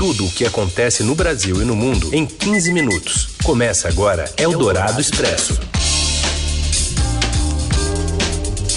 tudo o que acontece no Brasil e no mundo em 15 minutos. Começa agora Eldorado Expresso.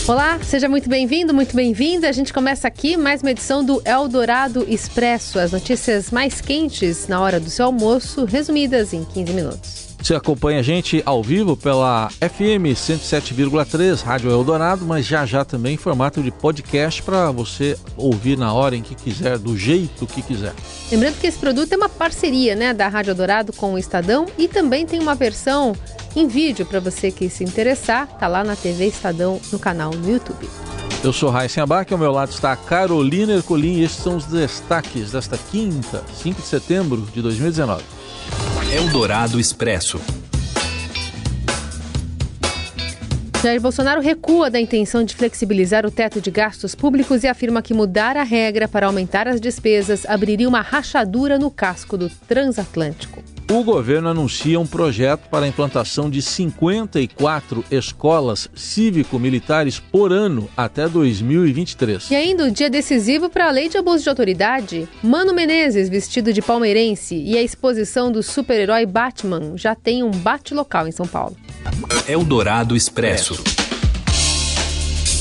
Olá, seja muito bem-vindo, muito bem-vinda. A gente começa aqui mais uma edição do Eldorado Expresso, as notícias mais quentes na hora do seu almoço, resumidas em 15 minutos. Você acompanha a gente ao vivo pela FM 107,3 Rádio Eldorado, mas já já também em formato de podcast para você ouvir na hora em que quiser, do jeito que quiser. Lembrando que esse produto é uma parceria né, da Rádio Eldorado com o Estadão e também tem uma versão em vídeo para você que se interessar, tá lá na TV Estadão no canal no YouTube. Eu sou Raíssa Abac, ao meu lado está a Carolina Ercolim e estes são os destaques desta quinta, 5 de setembro de 2019. Eldorado Expresso. Jair Bolsonaro recua da intenção de flexibilizar o teto de gastos públicos e afirma que mudar a regra para aumentar as despesas abriria uma rachadura no casco do transatlântico o governo anuncia um projeto para a implantação de 54 escolas cívico-militares por ano até 2023. E ainda o dia decisivo para a lei de abuso de autoridade. Mano Menezes, vestido de palmeirense, e a exposição do super-herói Batman já tem um bate-local em São Paulo. Eldorado Expresso.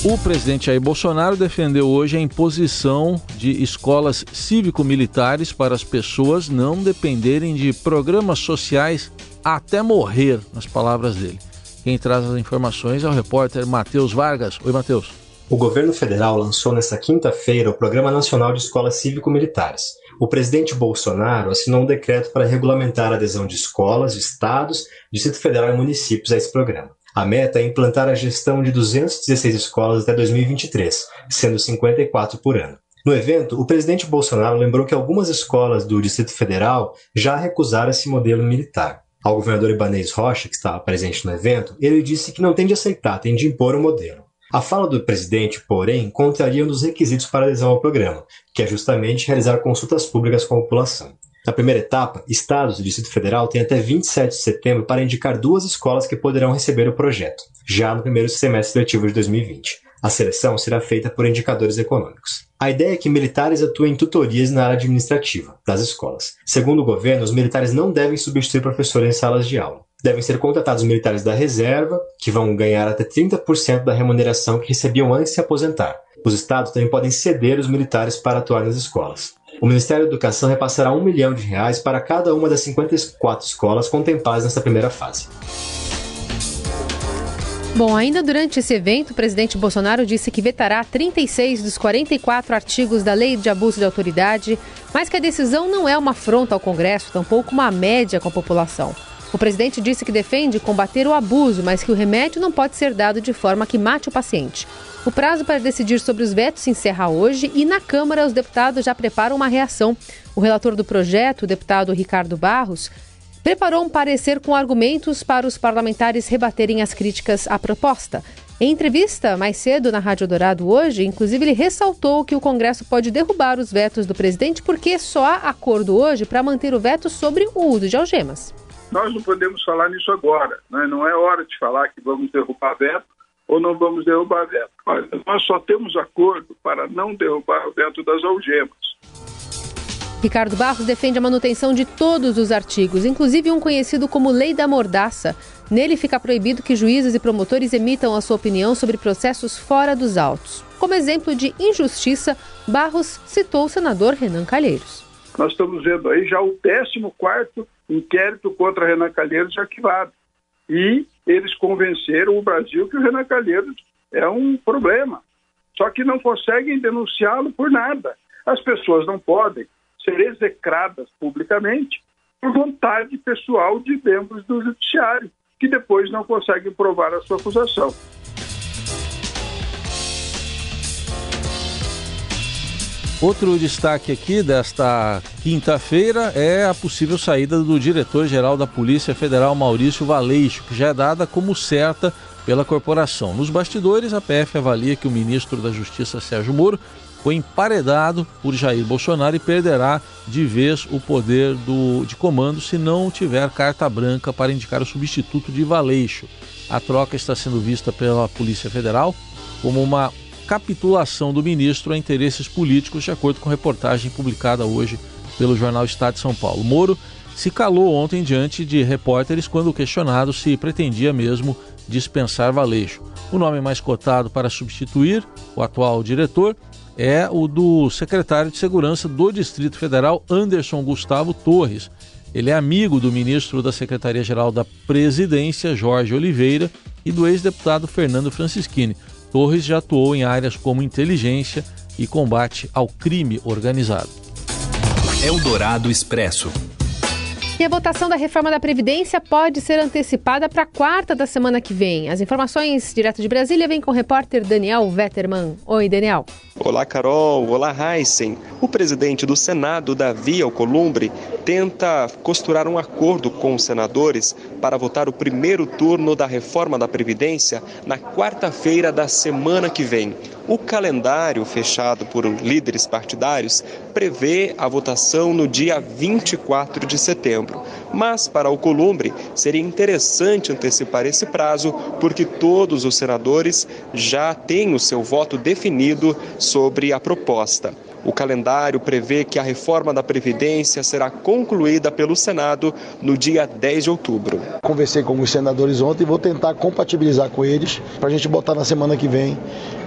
O presidente Jair Bolsonaro defendeu hoje a imposição de escolas cívico-militares para as pessoas não dependerem de programas sociais até morrer, nas palavras dele. Quem traz as informações é o repórter Matheus Vargas. Oi, Matheus. O governo federal lançou nesta quinta-feira o Programa Nacional de Escolas Cívico-Militares. O presidente Bolsonaro assinou um decreto para regulamentar a adesão de escolas, estados, Distrito Federal e municípios a esse programa. A meta é implantar a gestão de 216 escolas até 2023, sendo 54 por ano. No evento, o presidente Bolsonaro lembrou que algumas escolas do Distrito Federal já recusaram esse modelo militar. Ao governador Ibanez Rocha, que estava presente no evento, ele disse que não tem de aceitar, tem de impor o um modelo. A fala do presidente, porém, contraria um dos requisitos para adesão ao programa, que é justamente realizar consultas públicas com a população. Na primeira etapa, estados e Distrito Federal têm até 27 de setembro para indicar duas escolas que poderão receber o projeto, já no primeiro semestre letivo de 2020. A seleção será feita por indicadores econômicos. A ideia é que militares atuem em tutorias na área administrativa das escolas. Segundo o governo, os militares não devem substituir professores em salas de aula. Devem ser contratados militares da reserva, que vão ganhar até 30% da remuneração que recebiam antes de se aposentar. Os estados também podem ceder os militares para atuar nas escolas. O Ministério da Educação repassará um milhão de reais para cada uma das 54 escolas contempladas nesta primeira fase. Bom, ainda durante esse evento, o presidente Bolsonaro disse que vetará 36 dos 44 artigos da Lei de Abuso de Autoridade, mas que a decisão não é uma afronta ao Congresso, tampouco uma média com a população. O presidente disse que defende combater o abuso, mas que o remédio não pode ser dado de forma que mate o paciente. O prazo para decidir sobre os vetos se encerra hoje e na Câmara os deputados já preparam uma reação. O relator do projeto, o deputado Ricardo Barros, preparou um parecer com argumentos para os parlamentares rebaterem as críticas à proposta. Em entrevista mais cedo na Rádio Dourado hoje, inclusive ele ressaltou que o Congresso pode derrubar os vetos do presidente porque só há acordo hoje para manter o veto sobre o uso de algemas. Nós não podemos falar nisso agora, né? não é hora de falar que vamos derrubar veto ou não vamos derrubar veto. Olha, nós só temos acordo para não derrubar o veto das algemas. Ricardo Barros defende a manutenção de todos os artigos, inclusive um conhecido como Lei da Mordaça. Nele fica proibido que juízes e promotores emitam a sua opinião sobre processos fora dos autos. Como exemplo de injustiça, Barros citou o senador Renan Calheiros. Nós estamos vendo aí já o 14º inquérito contra Renan Calheiros arquivado. E eles convenceram o Brasil que o Renan Calheiros é um problema. Só que não conseguem denunciá-lo por nada. As pessoas não podem ser execradas publicamente por vontade pessoal de membros do judiciário, que depois não conseguem provar a sua acusação. Outro destaque aqui desta quinta-feira é a possível saída do diretor-geral da Polícia Federal, Maurício Valeixo, que já é dada como certa pela corporação. Nos bastidores, a PF avalia que o ministro da Justiça, Sérgio Moro, foi emparedado por Jair Bolsonaro e perderá de vez o poder do, de comando se não tiver carta branca para indicar o substituto de Valeixo. A troca está sendo vista pela Polícia Federal como uma capitulação do ministro a interesses políticos, de acordo com reportagem publicada hoje pelo jornal Estado de São Paulo. Moro se calou ontem diante de repórteres quando questionado se pretendia mesmo dispensar Valeixo. O nome mais cotado para substituir o atual diretor é o do secretário de Segurança do Distrito Federal, Anderson Gustavo Torres. Ele é amigo do ministro da Secretaria-Geral da Presidência, Jorge Oliveira, e do ex-deputado Fernando Francischini. Torres já atuou em áreas como inteligência e combate ao crime organizado. Eldorado Expresso. E a votação da reforma da Previdência pode ser antecipada para quarta da semana que vem. As informações direto de Brasília vêm com o repórter Daniel Vetterman. Oi, Daniel. Olá, Carol. Olá, Heisen. O presidente do Senado, Davi Alcolumbre, tenta costurar um acordo com os senadores para votar o primeiro turno da reforma da Previdência na quarta-feira da semana que vem. O calendário fechado por líderes partidários prevê a votação no dia 24 de setembro. Mas, para o Columbre, seria interessante antecipar esse prazo, porque todos os senadores já têm o seu voto definido sobre a proposta. O calendário prevê que a reforma da Previdência será concluída pelo Senado no dia 10 de outubro. Conversei com os senadores ontem e vou tentar compatibilizar com eles para a gente botar na semana que vem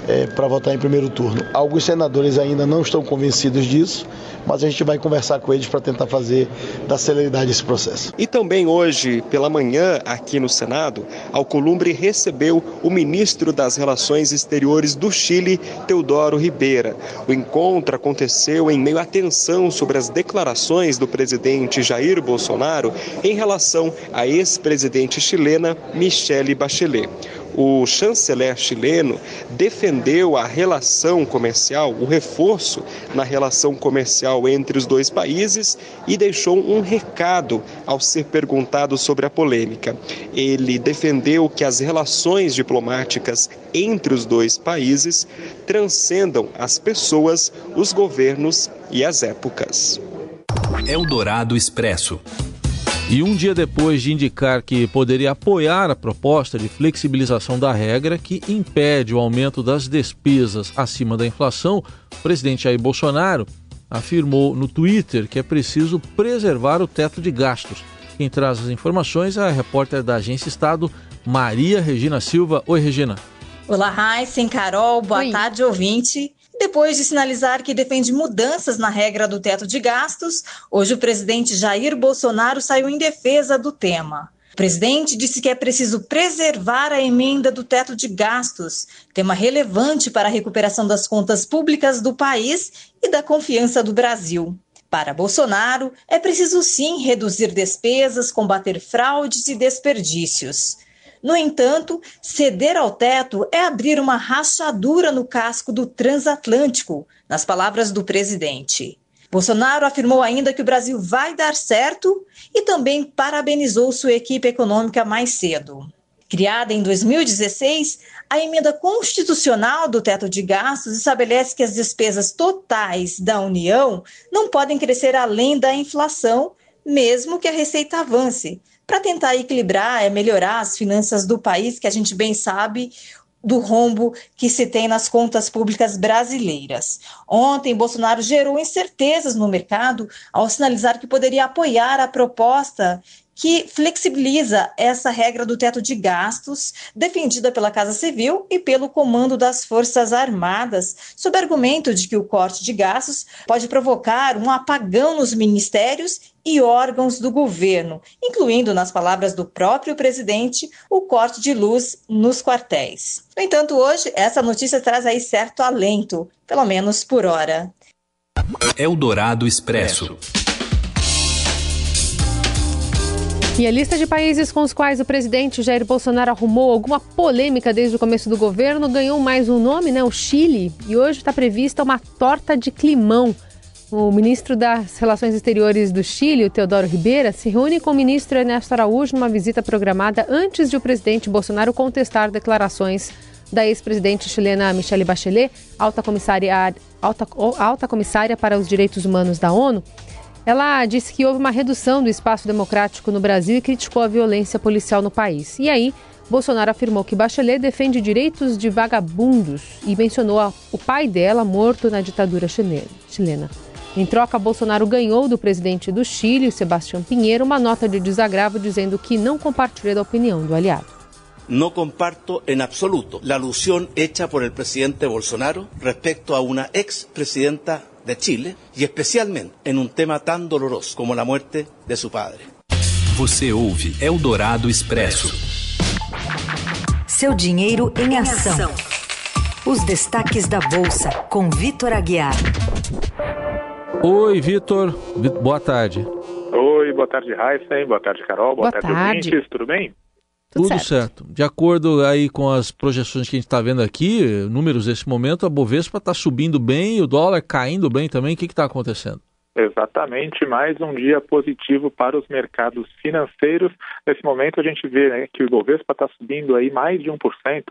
é, para votar em primeiro turno. Alguns senadores ainda não estão convencidos disso, mas a gente vai conversar com eles para tentar fazer da celeridade esse processo. E também hoje, pela manhã, aqui no Senado, Alcolumbre recebeu o ministro das Relações Exteriores do Chile, Teodoro Ribeira. O encontro aconteceu em meio à tensão sobre as declarações do presidente Jair Bolsonaro em relação à ex-presidente chilena Michelle Bachelet o chanceler chileno defendeu a relação comercial, o reforço na relação comercial entre os dois países e deixou um recado ao ser perguntado sobre a polêmica. Ele defendeu que as relações diplomáticas entre os dois países transcendam as pessoas, os governos e as épocas. Eldorado Expresso. E um dia depois de indicar que poderia apoiar a proposta de flexibilização da regra que impede o aumento das despesas acima da inflação, o presidente Jair Bolsonaro afirmou no Twitter que é preciso preservar o teto de gastos. Quem traz as informações é a repórter da Agência Estado, Maria Regina Silva. Oi, Regina. Olá, Raíssen, Carol, boa Oi. tarde, ouvinte. Depois de sinalizar que defende mudanças na regra do teto de gastos, hoje o presidente Jair Bolsonaro saiu em defesa do tema. O presidente disse que é preciso preservar a emenda do teto de gastos, tema relevante para a recuperação das contas públicas do país e da confiança do Brasil. Para Bolsonaro, é preciso sim reduzir despesas, combater fraudes e desperdícios. No entanto, ceder ao teto é abrir uma rachadura no casco do transatlântico, nas palavras do presidente. Bolsonaro afirmou ainda que o Brasil vai dar certo e também parabenizou sua equipe econômica mais cedo. Criada em 2016, a emenda constitucional do teto de gastos estabelece que as despesas totais da União não podem crescer além da inflação, mesmo que a receita avance, para tentar equilibrar, é melhorar as finanças do país, que a gente bem sabe do rombo que se tem nas contas públicas brasileiras. Ontem, Bolsonaro gerou incertezas no mercado ao sinalizar que poderia apoiar a proposta que flexibiliza essa regra do teto de gastos, defendida pela Casa Civil e pelo Comando das Forças Armadas, sob argumento de que o corte de gastos pode provocar um apagão nos ministérios e órgãos do governo, incluindo, nas palavras do próprio presidente, o corte de luz nos quartéis. No entanto, hoje, essa notícia traz aí certo alento, pelo menos por hora. Eldorado Expresso. E a lista de países com os quais o presidente Jair Bolsonaro arrumou alguma polêmica desde o começo do governo ganhou mais um nome, né? O Chile. E hoje está prevista uma torta de climão. O ministro das Relações Exteriores do Chile, o Teodoro Ribeira, se reúne com o ministro Ernesto Araújo numa visita programada antes de o presidente Bolsonaro contestar declarações da ex-presidente chilena Michelle Bachelet, alta comissária, alta, alta comissária para os Direitos Humanos da ONU. Ela disse que houve uma redução do espaço democrático no Brasil e criticou a violência policial no país. E aí, Bolsonaro afirmou que Bachelet defende direitos de vagabundos e mencionou o pai dela morto na ditadura chilena. Em troca, Bolsonaro ganhou do presidente do Chile, Sebastião Pinheiro, uma nota de desagravo dizendo que não compartilha da opinião do aliado. No comparto en absoluto la alusión hecha por el presidente Bolsonaro respecto a una expresidenta de Chile y especialmente en un tema tan doloroso como la muerte de su padre. Você ouve Eldorado Expresso. Seu dinheiro em ação. Os destaques da Bolsa, com Vitor Aguiar. Oi, Vitor. Boa tarde. Oi, boa tarde, Raíssa. Boa tarde, Carol. Boa, boa tarde, tarde. ouvintes. Tudo bem? Tudo, Tudo certo. certo. De acordo aí com as projeções que a gente está vendo aqui, números desse momento, a Bovespa está subindo bem e o dólar caindo bem também. O que está acontecendo? Exatamente, mais um dia positivo para os mercados financeiros. Nesse momento a gente vê né, que o Ibovespa está subindo aí mais de 1%,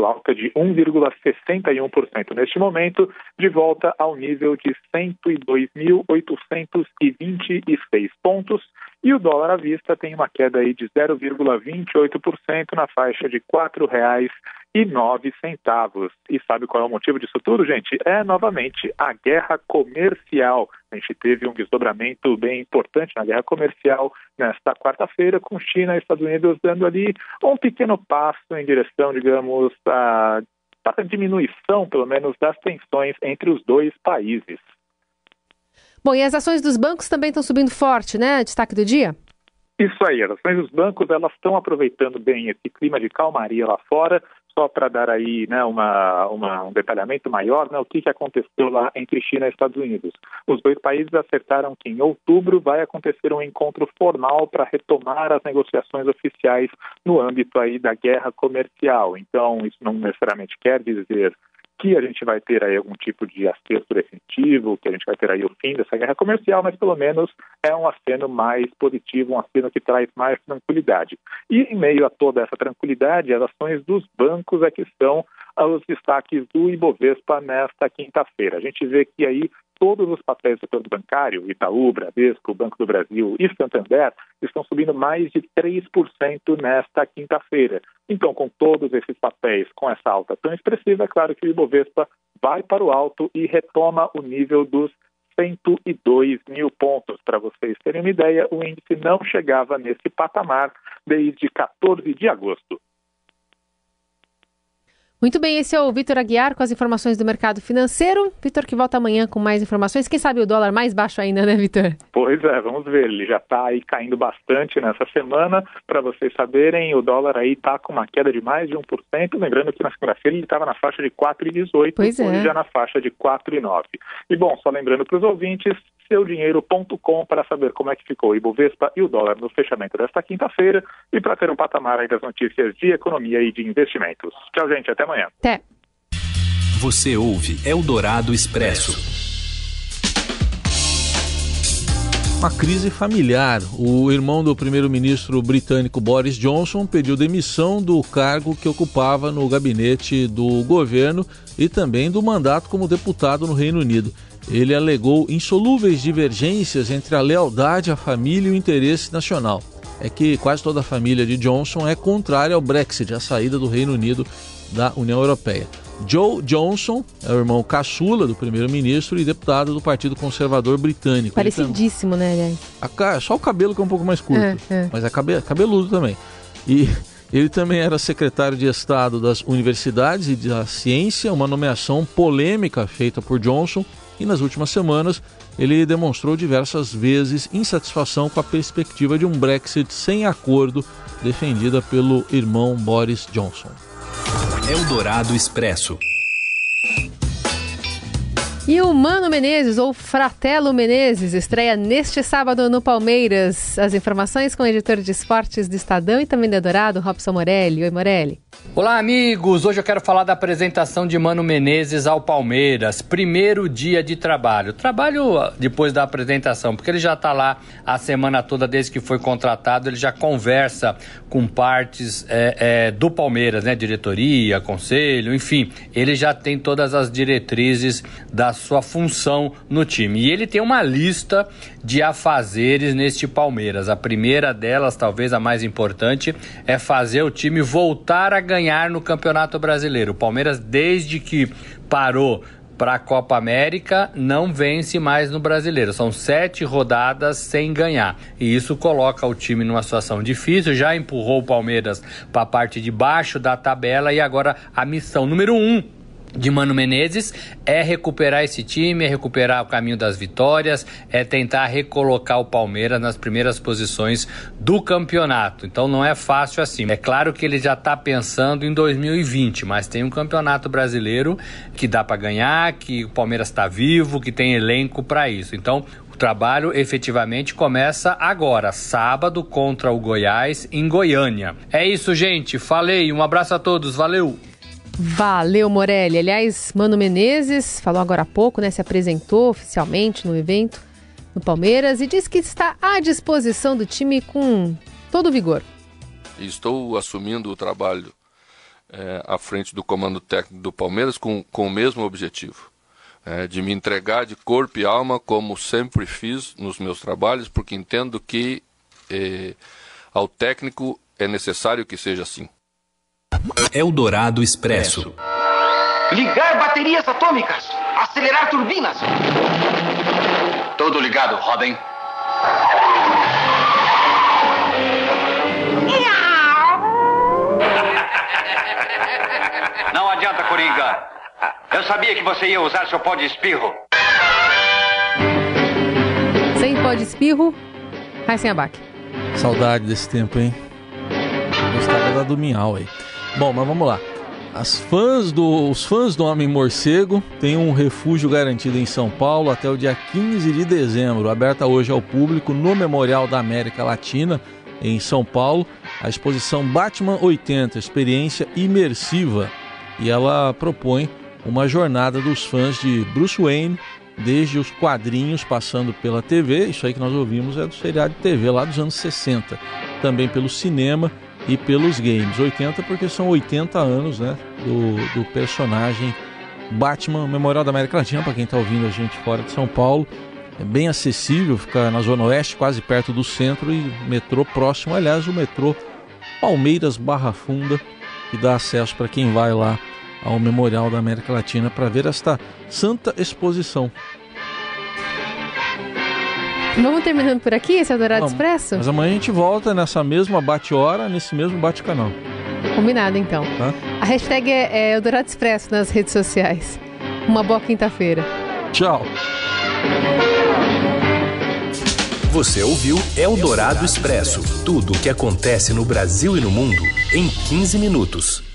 alta de 1,61% neste momento, de volta ao nível de 102.826 pontos. E o dólar à vista tem uma queda aí de 0,28% na faixa de R$ 4,00 e. E sabe qual é o motivo disso tudo, gente? É novamente a guerra comercial. A gente teve um desdobramento bem importante na guerra comercial nesta quarta-feira, com China e Estados Unidos dando ali um pequeno passo em direção, digamos, a, a diminuição, pelo menos, das tensões entre os dois países. Bom, e as ações dos bancos também estão subindo forte, né? Destaque do dia? Isso aí, as ações dos bancos elas estão aproveitando bem esse clima de calmaria lá fora, só para dar aí né, uma, uma, um detalhamento maior, né, o que, que aconteceu lá entre China e Estados Unidos. Os dois países acertaram que em outubro vai acontecer um encontro formal para retomar as negociações oficiais no âmbito aí da guerra comercial. Então, isso não necessariamente quer dizer que a gente vai ter aí algum tipo de acerto definitivo, que a gente vai ter aí o fim dessa guerra comercial, mas pelo menos é um aceno mais positivo, um aceno que traz mais tranquilidade. E em meio a toda essa tranquilidade, as ações dos bancos é que são os destaques do Ibovespa nesta quinta-feira. A gente vê que aí todos os papéis do setor bancário, Itaú, Bradesco, Banco do Brasil e Santander, estão subindo mais de 3% nesta quinta-feira. Então, com todos esses papéis, com essa alta tão expressiva, é claro que o Ibovespa vai para o alto e retoma o nível dos 102 mil pontos. Para vocês terem uma ideia, o índice não chegava nesse patamar desde 14 de agosto. Muito bem, esse é o Vitor Aguiar com as informações do mercado financeiro. Vitor que volta amanhã com mais informações. Quem sabe o dólar mais baixo ainda, né, Vitor? Pois é, vamos ver. Ele já está aí caindo bastante nessa semana. Para vocês saberem, o dólar aí está com uma queda de mais de 1%. Lembrando que na segunda-feira ele estava na faixa de 4,18, pois é. já na faixa de 4,9. E bom, só lembrando para os ouvintes, seudinheiro.com para saber como é que ficou o Ibovespa e o dólar no fechamento desta quinta-feira e para ter um patamar aí das notícias de economia e de investimentos. Tchau, gente. Até amanhã. Até. Você ouve Eldorado Expresso. Uma crise familiar. O irmão do primeiro-ministro britânico Boris Johnson pediu demissão do cargo que ocupava no gabinete do governo e também do mandato como deputado no Reino Unido. Ele alegou insolúveis divergências entre a lealdade à família e o interesse nacional. É que quase toda a família de Johnson é contrária ao Brexit, a saída do Reino Unido da União Europeia. Joe Johnson é o irmão caçula do primeiro-ministro e deputado do Partido Conservador Britânico. Parecidíssimo, né, aliás? A, só o cabelo que é um pouco mais curto, é, é. mas é cabe, cabeludo também. E ele também era secretário de Estado das Universidades e da Ciência, uma nomeação polêmica feita por Johnson e nas últimas semanas ele demonstrou diversas vezes insatisfação com a perspectiva de um Brexit sem acordo defendida pelo irmão Boris Johnson. Eldorado Expresso. E o Mano Menezes, ou Fratelo Menezes, estreia neste sábado no Palmeiras. As informações com o editor de esportes do Estadão e também da Dourado, Robson Morelli. Oi, Morelli. Olá, amigos! Hoje eu quero falar da apresentação de Mano Menezes ao Palmeiras. Primeiro dia de trabalho. Trabalho depois da apresentação, porque ele já está lá a semana toda desde que foi contratado. Ele já conversa com partes é, é, do Palmeiras, né? Diretoria, conselho, enfim. Ele já tem todas as diretrizes da sua função no time. E ele tem uma lista de afazeres neste Palmeiras. A primeira delas, talvez a mais importante, é fazer o time voltar a ganhar no Campeonato Brasileiro. O Palmeiras, desde que parou para a Copa América, não vence mais no Brasileiro. São sete rodadas sem ganhar. E isso coloca o time numa situação difícil. Já empurrou o Palmeiras para a parte de baixo da tabela e agora a missão número um de Mano Menezes é recuperar esse time, é recuperar o caminho das vitórias, é tentar recolocar o Palmeiras nas primeiras posições do campeonato. Então não é fácil assim. É claro que ele já está pensando em 2020, mas tem um campeonato brasileiro que dá para ganhar, que o Palmeiras está vivo, que tem elenco para isso. Então o trabalho efetivamente começa agora, sábado, contra o Goiás, em Goiânia. É isso, gente. Falei. Um abraço a todos. Valeu! Valeu, Morelli. Aliás, Mano Menezes falou agora há pouco, né? Se apresentou oficialmente no evento no Palmeiras e disse que está à disposição do time com todo vigor. Estou assumindo o trabalho é, à frente do comando técnico do Palmeiras com, com o mesmo objetivo. É, de me entregar de corpo e alma, como sempre fiz nos meus trabalhos, porque entendo que é, ao técnico é necessário que seja assim. Eldorado Expresso. Ligar baterias atômicas. Acelerar turbinas. Tudo ligado, Robin. Não adianta, Coringa. Eu sabia que você ia usar seu pó de espirro. Sem pó de espirro, sem abaque. Saudade desse tempo, hein? Gostava da do Minhal aí. Bom, mas vamos lá. As fãs do, os fãs do Homem Morcego têm um refúgio garantido em São Paulo até o dia 15 de dezembro, aberta hoje ao público no Memorial da América Latina, em São Paulo, a exposição Batman 80, experiência imersiva. E ela propõe uma jornada dos fãs de Bruce Wayne, desde os quadrinhos passando pela TV, isso aí que nós ouvimos é do seriado de TV lá dos anos 60, também pelo cinema e pelos games. 80 porque são 80 anos né, do, do personagem Batman, Memorial da América Latina, para quem está ouvindo a gente fora de São Paulo. É bem acessível, fica na Zona Oeste, quase perto do centro e metrô próximo. Aliás, o metrô Palmeiras Barra Funda, que dá acesso para quem vai lá ao Memorial da América Latina para ver esta santa exposição. Vamos terminando por aqui esse Eldorado Vamos. Expresso? Mas amanhã a gente volta nessa mesma bate-hora, nesse mesmo bate-canal. Combinado, então. Tá? A hashtag é, é Eldorado Expresso nas redes sociais. Uma boa quinta-feira. Tchau. Você ouviu Eldorado Expresso tudo o que acontece no Brasil e no mundo em 15 minutos.